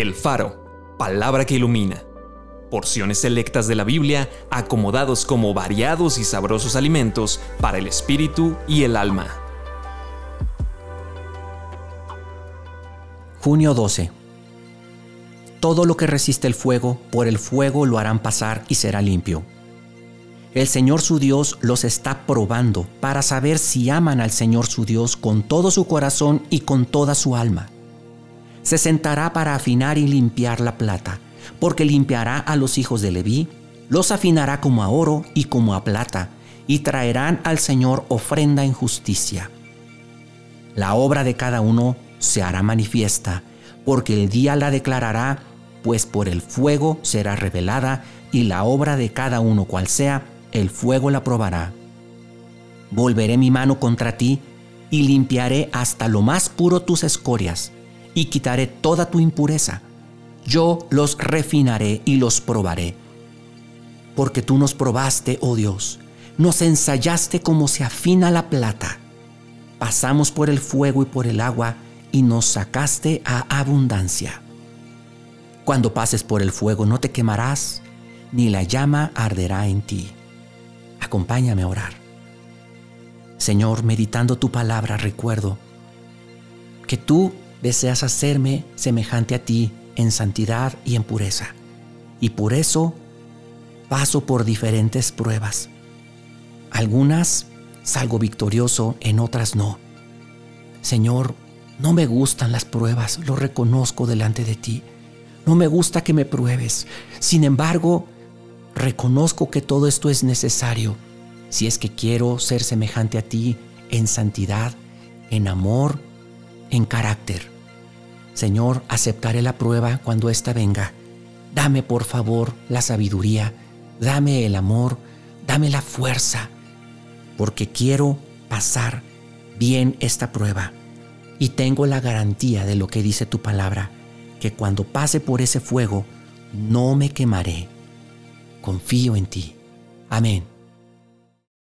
El Faro, palabra que ilumina. Porciones selectas de la Biblia acomodados como variados y sabrosos alimentos para el espíritu y el alma. Junio 12. Todo lo que resiste el fuego, por el fuego lo harán pasar y será limpio. El Señor su Dios los está probando para saber si aman al Señor su Dios con todo su corazón y con toda su alma se sentará para afinar y limpiar la plata, porque limpiará a los hijos de Leví, los afinará como a oro y como a plata, y traerán al Señor ofrenda en justicia. La obra de cada uno se hará manifiesta, porque el día la declarará, pues por el fuego será revelada, y la obra de cada uno cual sea, el fuego la probará. Volveré mi mano contra ti, y limpiaré hasta lo más puro tus escorias, y quitaré toda tu impureza. Yo los refinaré y los probaré. Porque tú nos probaste, oh Dios, nos ensayaste como se afina la plata. Pasamos por el fuego y por el agua y nos sacaste a abundancia. Cuando pases por el fuego no te quemarás, ni la llama arderá en ti. Acompáñame a orar. Señor, meditando tu palabra, recuerdo que tú deseas hacerme semejante a ti en santidad y en pureza. Y por eso paso por diferentes pruebas. Algunas salgo victorioso, en otras no. Señor, no me gustan las pruebas, lo reconozco delante de ti. No me gusta que me pruebes. Sin embargo, reconozco que todo esto es necesario si es que quiero ser semejante a ti en santidad, en amor en carácter. Señor, aceptaré la prueba cuando ésta venga. Dame por favor la sabiduría, dame el amor, dame la fuerza, porque quiero pasar bien esta prueba. Y tengo la garantía de lo que dice tu palabra, que cuando pase por ese fuego, no me quemaré. Confío en ti. Amén.